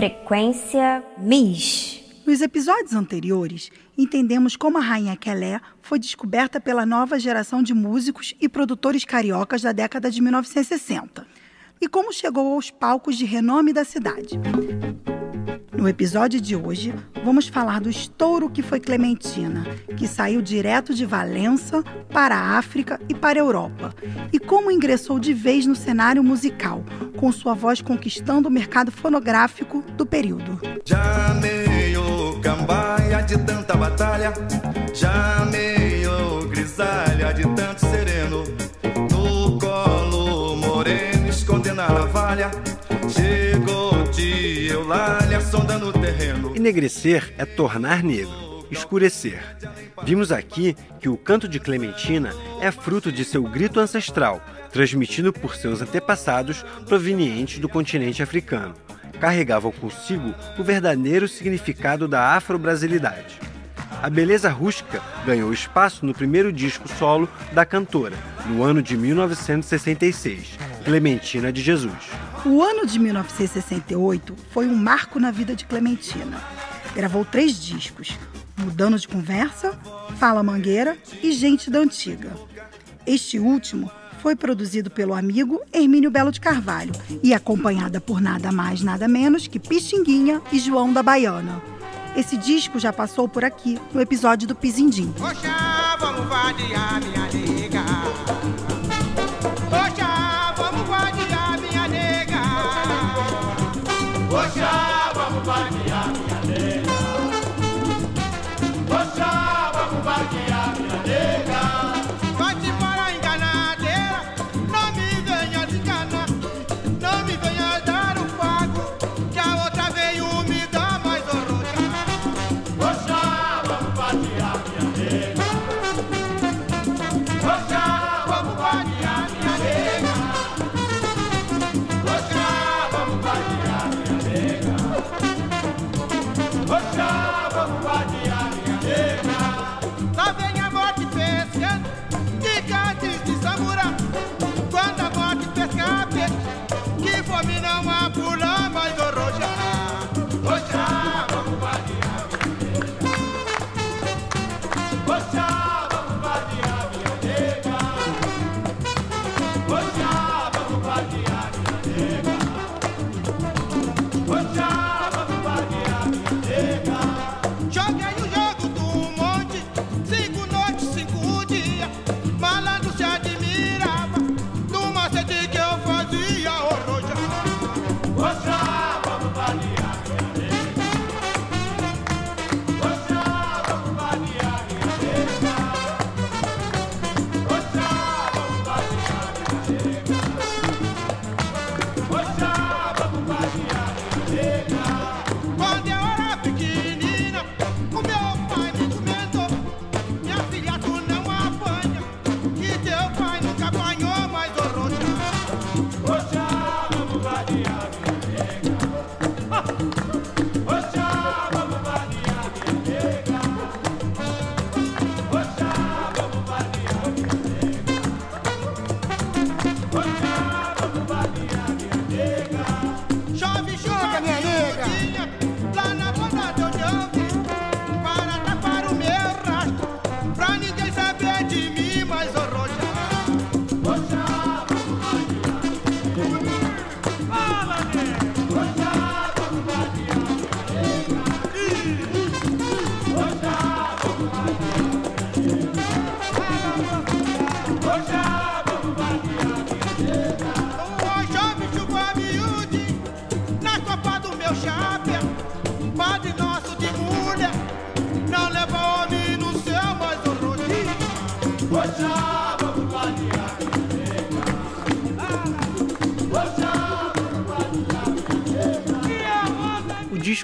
Frequência MIS. Nos episódios anteriores, entendemos como a Rainha Kelé foi descoberta pela nova geração de músicos e produtores cariocas da década de 1960 e como chegou aos palcos de renome da cidade. No episódio de hoje, vamos falar do estouro que foi Clementina, que saiu direto de Valença para a África e para a Europa, e como ingressou de vez no cenário musical, com sua voz conquistando o mercado fonográfico do período. Já meio cambaia de tanta batalha, já meio grisalha de tanto sereno, no colo moreno escondendo a navalha, dia, Eulália sondando o terreno. Enegrecer é tornar negro, escurecer. Vimos aqui que o canto de Clementina é fruto de seu grito ancestral, transmitido por seus antepassados provenientes do continente africano. Carregavam consigo o verdadeiro significado da afro-brasilidade. A beleza rústica ganhou espaço no primeiro disco solo da cantora, no ano de 1966, Clementina de Jesus. O ano de 1968 foi um marco na vida de Clementina. Gravou três discos: Mudando de Conversa, Fala Mangueira e Gente da Antiga. Este último foi produzido pelo amigo Hermínio Belo de Carvalho e acompanhada por nada mais, nada menos que Pixinguinha e João da Baiana. Esse disco já passou por aqui no episódio do Pizindim. Oxa, vamos minha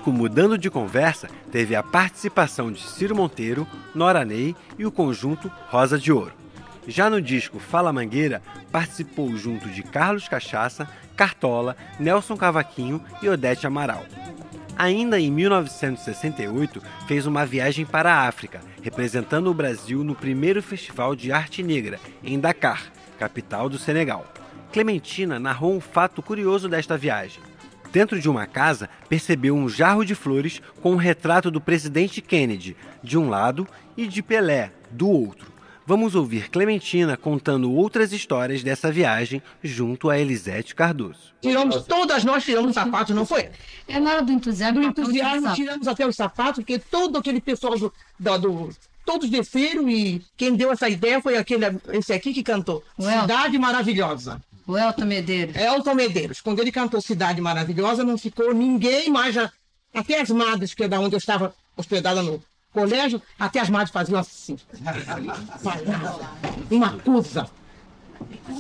disco Mudando de Conversa teve a participação de Ciro Monteiro, Nora Ney e o conjunto Rosa de Ouro. Já no disco Fala Mangueira, participou junto de Carlos Cachaça, Cartola, Nelson Cavaquinho e Odete Amaral. Ainda em 1968, fez uma viagem para a África, representando o Brasil no primeiro Festival de Arte Negra, em Dakar, capital do Senegal. Clementina narrou um fato curioso desta viagem. Dentro de uma casa, percebeu um jarro de flores com um retrato do presidente Kennedy, de um lado, e de Pelé, do outro. Vamos ouvir Clementina contando outras histórias dessa viagem junto a Elisete Cardoso. Tiramos, todas nós tiramos sapatos, não foi? É na hora do entusiasmo. Do entusiasmo, tiramos até os sapatos, porque todo aquele pessoal do, do, do todos desceram e quem deu essa ideia foi aquele, esse aqui que cantou. Ué. Cidade Maravilhosa. O Elton Medeiros. Elton Medeiros. Quando ele cantou Cidade Maravilhosa, não ficou ninguém mais. Já, até as madres, que é da onde eu estava hospedada no colégio, até as madres faziam assim. Uma coisa.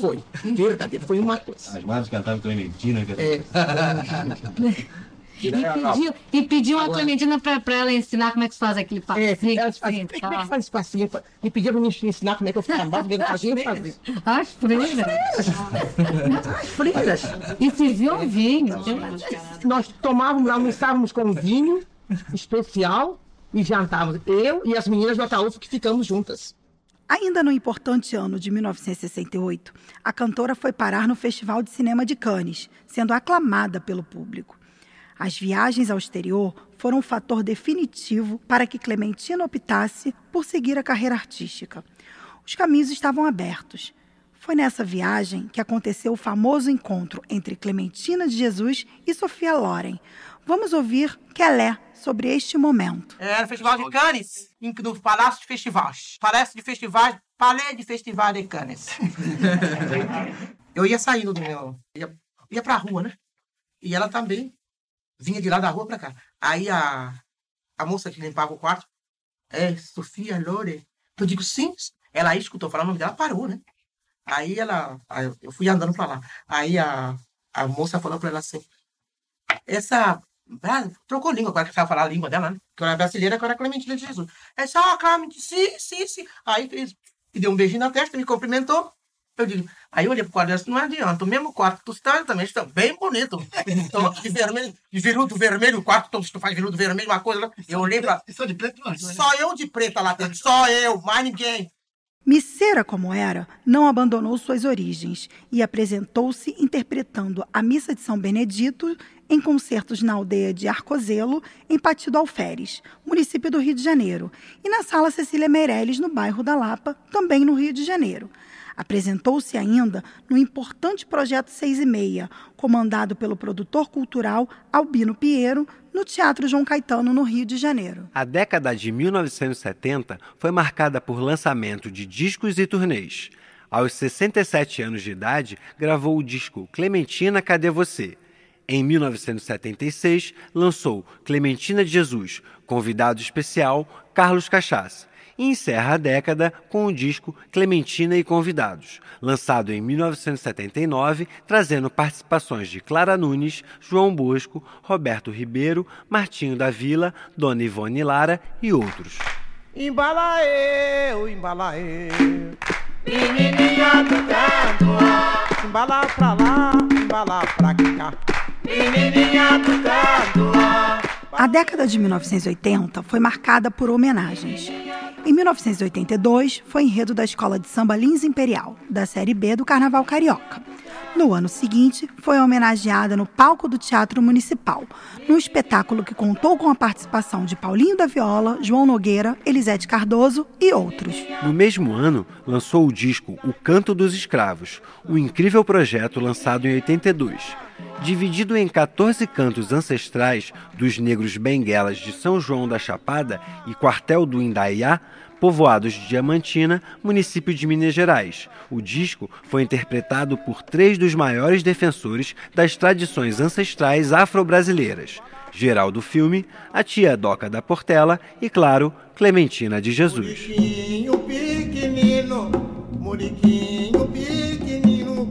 Foi. Verdadeiro. Foi uma coisa. As madres cantavam Clementina. que- É, E pediu, e pediu a Clementina pra, pra ela ensinar como é que se faz aquele é, passinho. elas assim, como é tá? que faz esse passinho? Me pediram pra me ensinar como é que eu ficava embaixo, eu fazia, eu fazia. As freiras. As freiras. E serviu um vinho. Nós tomávamos, almoçávamos com um vinho especial e jantávamos. Eu e as meninas do Ataúfo que ficamos juntas. Ainda no importante ano de 1968, a cantora foi parar no Festival de Cinema de Cannes, sendo aclamada pelo público. As viagens ao exterior foram um fator definitivo para que Clementina optasse por seguir a carreira artística. Os caminhos estavam abertos. Foi nessa viagem que aconteceu o famoso encontro entre Clementina de Jesus e Sofia Loren. Vamos ouvir Kelé sobre este momento. Era o Festival de Cannes, no Palácio de Festivais. Palácio de Festivais, Palais de Festival de Cannes. eu ia saindo do meu. Ia, ia pra rua, né? E ela também vinha de lá da rua pra cá. Aí a, a moça que limpava o quarto, é Sofia Lore. Eu digo, sim. Ela aí escutou falar o nome dela, parou, né? Aí ela. eu fui andando pra lá. Aí a, a moça falou pra ela assim: essa. Ah, trocou língua, agora que ela falar a língua dela, né? Que ela é brasileira, que é Clementina de Jesus. Aí só, ah, Clemente, sim, sim, sim. Aí fez, me deu um beijinho na testa, me cumprimentou. Eu digo, aí eu olhei pro quadro dela, não adianta, o mesmo quarto tu está, também está bem bonito. Então, de vermelho, de veludo vermelho, o quarto todo, tu faz veludo vermelho, uma coisa. Eu olhei pra. Só de preto não. Só eu de preta lá dentro, só eu, mais ninguém. Misseira como era, não abandonou suas origens e apresentou-se interpretando a Missa de São Benedito em concertos na aldeia de Arcozelo, em Partido Alferes, município do Rio de Janeiro, e na Sala Cecília Meirelles, no bairro da Lapa, também no Rio de Janeiro. Apresentou-se ainda no importante Projeto 6 e Meia, comandado pelo produtor cultural Albino Piero, no Teatro João Caetano, no Rio de Janeiro. A década de 1970 foi marcada por lançamento de discos e turnês. Aos 67 anos de idade, gravou o disco Clementina, Cadê Você? Em 1976, lançou Clementina de Jesus, convidado especial Carlos Cachaça. E encerra a década com o disco Clementina e Convidados, lançado em 1979, trazendo participações de Clara Nunes, João Bosco, Roberto Ribeiro, Martinho da Vila, Dona Ivone Lara e outros. Embala eu, embala eu. Menininha do canto, embala pra lá, embala pra cá. Menininha do canto, A década de 1980 foi marcada por homenagens. Em 1982, foi enredo da Escola de Samba Lins Imperial, da Série B do Carnaval Carioca. No ano seguinte, foi homenageada no palco do Teatro Municipal, num espetáculo que contou com a participação de Paulinho da Viola, João Nogueira, Elisete Cardoso e outros. No mesmo ano, lançou o disco O Canto dos Escravos, um incrível projeto lançado em 82. Dividido em 14 cantos ancestrais dos negros benguelas de São João da Chapada e Quartel do Indaiá, povoados de Diamantina, município de Minas Gerais. O disco foi interpretado por três dos maiores defensores das tradições ancestrais afro-brasileiras: Geraldo Filme, a tia Doca da Portela e, claro, Clementina de Jesus. Muriquinho pequenino, muriquinho pequenino,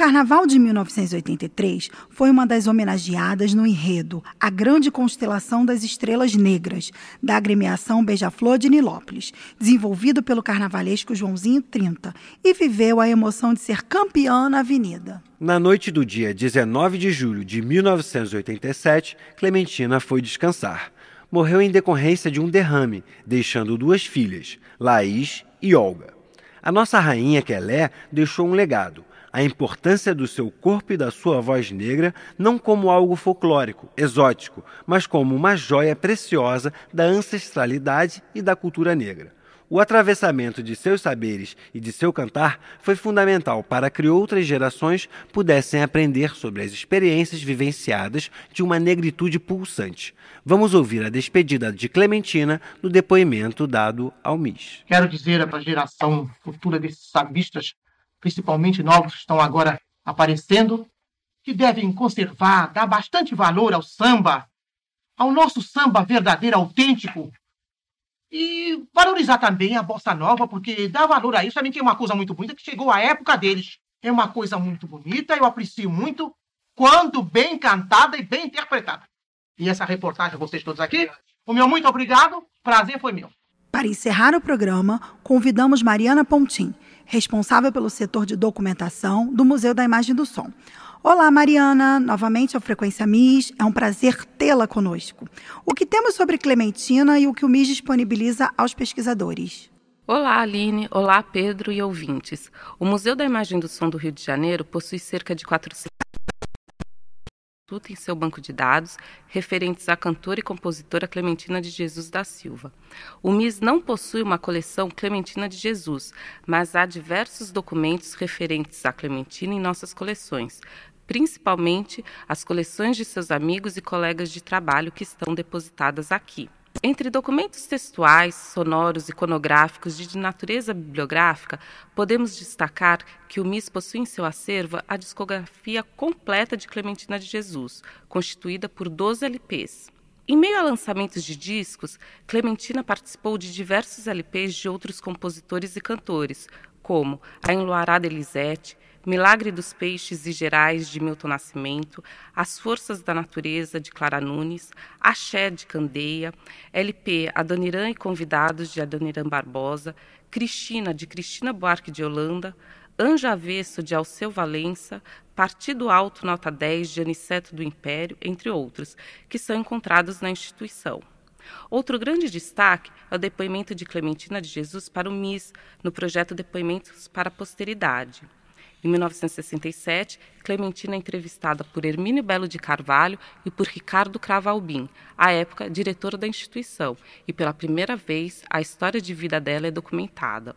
Carnaval de 1983, foi uma das homenageadas no enredo A Grande Constelação das Estrelas Negras, da agremiação Beija-Flor de Nilópolis, desenvolvido pelo carnavalesco Joãozinho 30, e viveu a emoção de ser campeã na Avenida. Na noite do dia 19 de julho de 1987, Clementina foi descansar. Morreu em decorrência de um derrame, deixando duas filhas, Laís e Olga. A nossa rainha Quelé deixou um legado, a importância do seu corpo e da sua voz negra não como algo folclórico, exótico, mas como uma joia preciosa da ancestralidade e da cultura negra. O atravessamento de seus saberes e de seu cantar foi fundamental para que outras gerações pudessem aprender sobre as experiências vivenciadas de uma negritude pulsante. Vamos ouvir a despedida de Clementina no depoimento dado ao MIS. Quero dizer para a geração futura desses sambistas, principalmente novos que estão agora aparecendo, que devem conservar, dar bastante valor ao samba, ao nosso samba verdadeiro, autêntico, e valorizar também a bossa nova, porque dá valor a isso também tem uma coisa muito bonita que chegou à época deles. É uma coisa muito bonita, eu aprecio muito quando bem cantada e bem interpretada. E essa reportagem a vocês todos aqui, o meu muito obrigado, prazer foi meu. Para encerrar o programa, convidamos Mariana Pontim, responsável pelo setor de documentação do Museu da Imagem do Som. Olá, Mariana, novamente ao Frequência MIS, é um prazer tê-la conosco. O que temos sobre Clementina e o que o MIS disponibiliza aos pesquisadores? Olá, Aline. Olá, Pedro e ouvintes. O Museu da Imagem do Som do Rio de Janeiro possui cerca de 400 em seu banco de dados referentes à cantora e compositora Clementina de Jesus da Silva. O MIS não possui uma coleção Clementina de Jesus, mas há diversos documentos referentes a Clementina em nossas coleções, principalmente as coleções de seus amigos e colegas de trabalho que estão depositadas aqui. Entre documentos textuais, sonoros, iconográficos e de natureza bibliográfica, podemos destacar que o MIS possui em seu acervo a discografia completa de Clementina de Jesus, constituída por 12 LPs. Em meio a lançamentos de discos, Clementina participou de diversos LPs de outros compositores e cantores, como A Enluarada Elisete, Milagre dos Peixes e Gerais, de Milton Nascimento, As Forças da Natureza, de Clara Nunes, Axé, de Candeia, LP Adoniran e Convidados, de Adoniran Barbosa, Cristina, de Cristina Buarque de Holanda, Anja Avesso, de Alceu Valença, Partido Alto Nota 10, de Aniceto do Império, entre outros, que são encontrados na instituição. Outro grande destaque é o depoimento de Clementina de Jesus para o MIS, no projeto Depoimentos para a Posteridade. Em 1967, Clementina é entrevistada por Hermínio Belo de Carvalho e por Ricardo Cravalbim, à época diretor da instituição, e pela primeira vez a história de vida dela é documentada.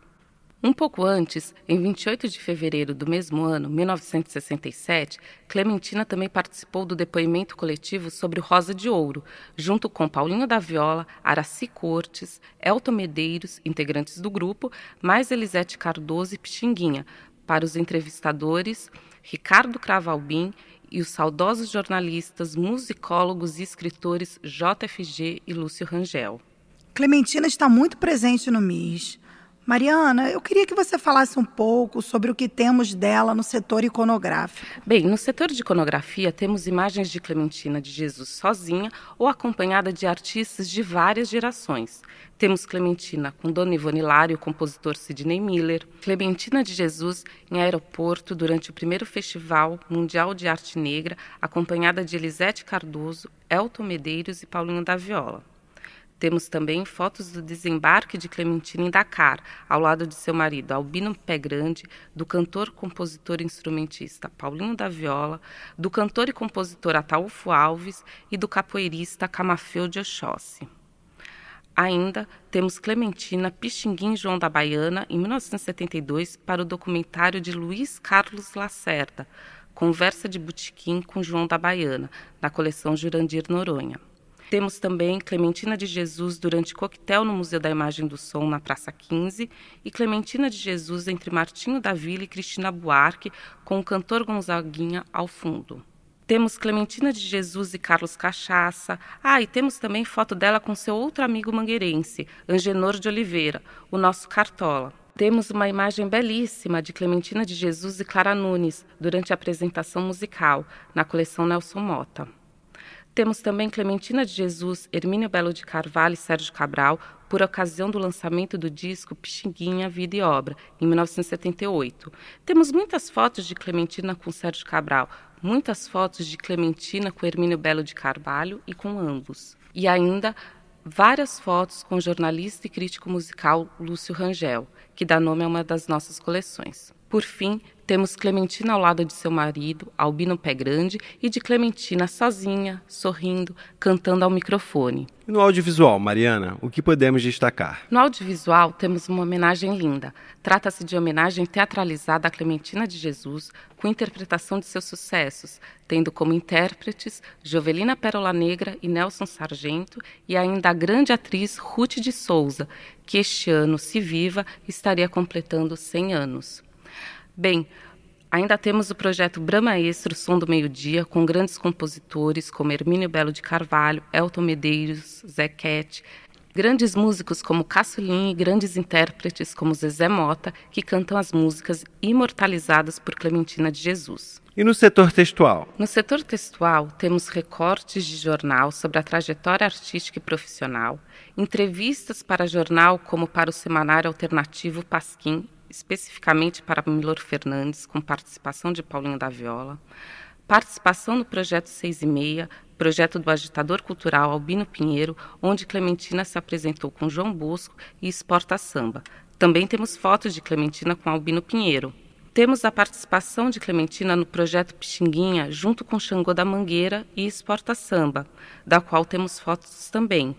Um pouco antes, em 28 de fevereiro do mesmo ano, 1967, Clementina também participou do depoimento coletivo sobre o Rosa de Ouro, junto com Paulinho da Viola, Araci Cortes, Elton Medeiros, integrantes do grupo, mais Elisete Cardoso e Pixinguinha, para os entrevistadores Ricardo Cravalbim e os saudosos jornalistas, musicólogos e escritores JFG e Lúcio Rangel. Clementina está muito presente no MIS. Mariana, eu queria que você falasse um pouco sobre o que temos dela no setor iconográfico. Bem, no setor de iconografia temos imagens de Clementina de Jesus sozinha ou acompanhada de artistas de várias gerações. Temos Clementina com Dona Ivone Lara o compositor Sidney Miller, Clementina de Jesus em aeroporto durante o primeiro Festival Mundial de Arte Negra, acompanhada de Elisete Cardoso, Elton Medeiros e Paulinho da Viola. Temos também fotos do desembarque de Clementina em Dakar, ao lado de seu marido Albino Pé Grande, do cantor, compositor e instrumentista Paulinho da Viola, do cantor e compositor Ataúfo Alves e do capoeirista Camafeu de Oxóssi. Ainda temos Clementina Pixinguim João da Baiana, em 1972, para o documentário de Luiz Carlos Lacerda, Conversa de Botequim com João da Baiana, na coleção Jurandir Noronha. Temos também Clementina de Jesus durante coquetel no Museu da Imagem do Som, na Praça 15, e Clementina de Jesus entre Martinho da Vila e Cristina Buarque, com o cantor Gonzaguinha ao fundo. Temos Clementina de Jesus e Carlos Cachaça. Ah, e temos também foto dela com seu outro amigo mangueirense, Angenor de Oliveira, o nosso Cartola. Temos uma imagem belíssima de Clementina de Jesus e Clara Nunes durante a apresentação musical, na coleção Nelson Mota. Temos também Clementina de Jesus, Hermínio Belo de Carvalho e Sérgio Cabral, por ocasião do lançamento do disco Pixinguinha, Vida e Obra, em 1978. Temos muitas fotos de Clementina com Sérgio Cabral, muitas fotos de Clementina com Hermínio Belo de Carvalho e com ambos. E ainda várias fotos com o jornalista e crítico musical Lúcio Rangel, que dá nome a uma das nossas coleções. Por fim, temos Clementina ao lado de seu marido, Albino Pé Grande, e de Clementina sozinha, sorrindo, cantando ao microfone. E no audiovisual, Mariana, o que podemos destacar? No audiovisual, temos uma homenagem linda. Trata-se de homenagem teatralizada a Clementina de Jesus, com interpretação de seus sucessos, tendo como intérpretes Jovelina Pérola Negra e Nelson Sargento, e ainda a grande atriz Ruth de Souza, que este ano, se viva, estaria completando 100 anos. Bem, ainda temos o projeto Brahma Extra, Som do Meio-Dia, com grandes compositores como Hermínio Belo de Carvalho, Elton Medeiros, Zé Cat, grandes músicos como Caçulim e grandes intérpretes como Zezé Mota, que cantam as músicas imortalizadas por Clementina de Jesus. E no setor textual? No setor textual, temos recortes de jornal sobre a trajetória artística e profissional, entrevistas para jornal como para o semanário alternativo Pasquim especificamente para Milor Fernandes, com participação de Paulinho da Viola, participação no projeto 6 e meia, projeto do agitador cultural Albino Pinheiro, onde Clementina se apresentou com João Bosco e Exporta Samba. Também temos fotos de Clementina com Albino Pinheiro. Temos a participação de Clementina no projeto Pixinguinha, junto com Xangô da Mangueira e Exporta Samba, da qual temos fotos também.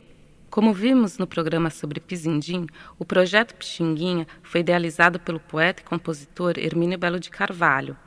Como vimos no programa sobre Pizindim, o projeto Pixinguinha foi idealizado pelo poeta e compositor Hermínio Belo de Carvalho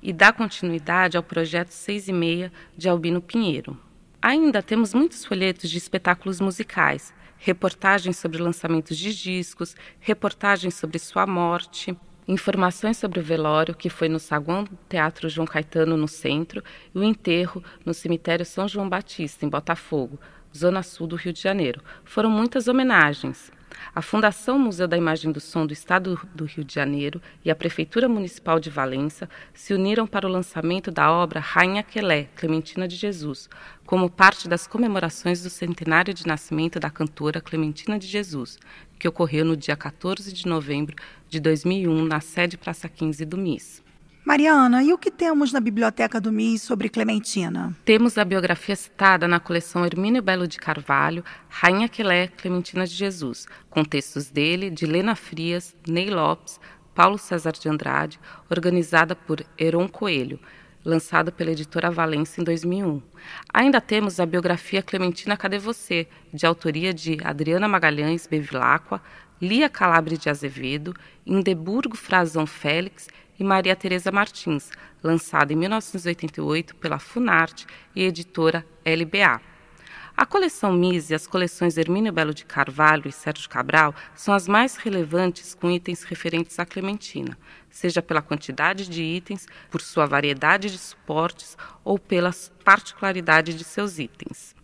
e dá continuidade ao projeto 6 e meia de Albino Pinheiro. Ainda temos muitos folhetos de espetáculos musicais, reportagens sobre lançamentos de discos, reportagens sobre sua morte, informações sobre o velório que foi no saguão Teatro João Caetano no centro e o enterro no cemitério São João Batista em Botafogo, zona sul do Rio de Janeiro. Foram muitas homenagens. A Fundação Museu da Imagem do Som do Estado do Rio de Janeiro e a Prefeitura Municipal de Valença se uniram para o lançamento da obra Rainha Quelé, Clementina de Jesus, como parte das comemorações do centenário de nascimento da cantora Clementina de Jesus, que ocorreu no dia 14 de novembro de 2001 na sede Praça 15 do MIS. Mariana, e o que temos na biblioteca do MIS sobre Clementina? Temos a biografia citada na coleção Hermínio Belo de Carvalho, Rainha Quelé, Clementina de Jesus, com textos dele, de Lena Frias, Ney Lopes, Paulo César de Andrade, organizada por Heron Coelho, lançada pela editora Valência em 2001. Ainda temos a biografia Clementina Cadê Você, de autoria de Adriana Magalhães Bevilacqua, Lia Calabre de Azevedo, Indeburgo Frazão Félix e Maria Teresa Martins, lançada em 1988 pela Funarte e editora LBA. A coleção MIS e as coleções Hermínio Belo de Carvalho e Sérgio Cabral são as mais relevantes com itens referentes à Clementina, seja pela quantidade de itens, por sua variedade de suportes ou pela particularidade de seus itens.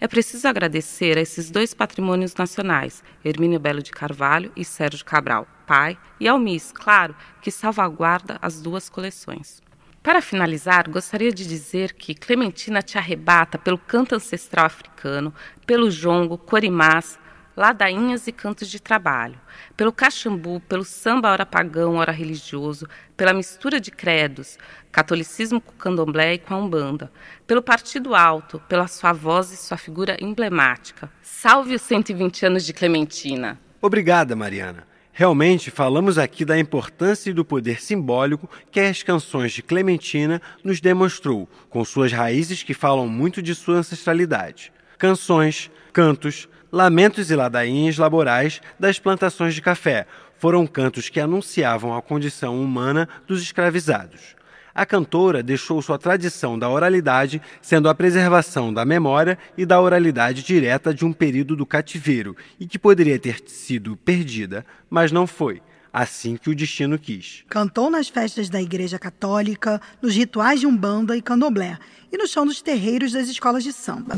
É preciso agradecer a esses dois patrimônios nacionais, Hermínio Belo de Carvalho e Sérgio Cabral, pai, e ao MIS, claro, que salvaguarda as duas coleções. Para finalizar, gostaria de dizer que Clementina te arrebata pelo canto ancestral africano, pelo jongo, corimás, ladainhas e cantos de trabalho, pelo cachambu, pelo samba hora pagão, hora religioso, pela mistura de credos, catolicismo com candomblé e com a umbanda, pelo partido alto, pela sua voz e sua figura emblemática. Salve os 120 anos de Clementina! Obrigada, Mariana. Realmente falamos aqui da importância e do poder simbólico que as canções de Clementina nos demonstrou, com suas raízes que falam muito de sua ancestralidade. Canções, cantos, lamentos e ladainhas laborais das plantações de café foram cantos que anunciavam a condição humana dos escravizados. A cantora deixou sua tradição da oralidade, sendo a preservação da memória e da oralidade direta de um período do cativeiro e que poderia ter sido perdida, mas não foi. Assim que o destino quis. Cantou nas festas da Igreja Católica, nos rituais de Umbanda e Candomblé e no chão dos terreiros das escolas de samba.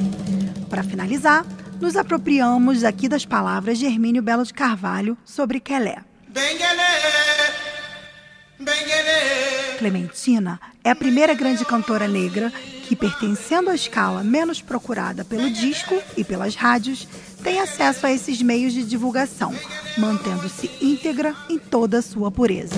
Para finalizar, nos apropriamos aqui das palavras de Hermínio Belo de Carvalho sobre Quelé. Clementina é a primeira grande cantora negra que, pertencendo à escala menos procurada pelo disco e pelas rádios, tem acesso a esses meios de divulgação, mantendo-se íntegra em toda a sua pureza.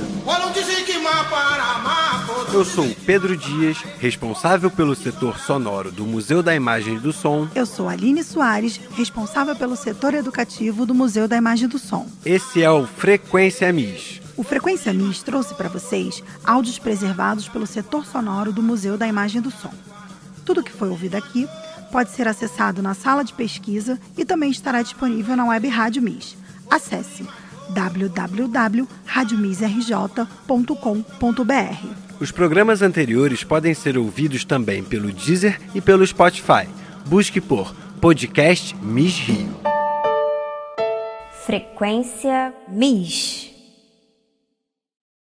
Eu sou Pedro Dias, responsável pelo setor sonoro do Museu da Imagem e do Som. Eu sou Aline Soares, responsável pelo setor educativo do Museu da Imagem e do Som. Esse é o Frequência Mis. O Frequência Mis trouxe para vocês áudios preservados pelo setor sonoro do Museu da Imagem e do Som. Tudo que foi ouvido aqui pode ser acessado na sala de pesquisa e também estará disponível na web Rádio Mis. Acesse www.radiomisrj.com.br. Os programas anteriores podem ser ouvidos também pelo Deezer e pelo Spotify. Busque por Podcast Mis Rio. Frequência Mis.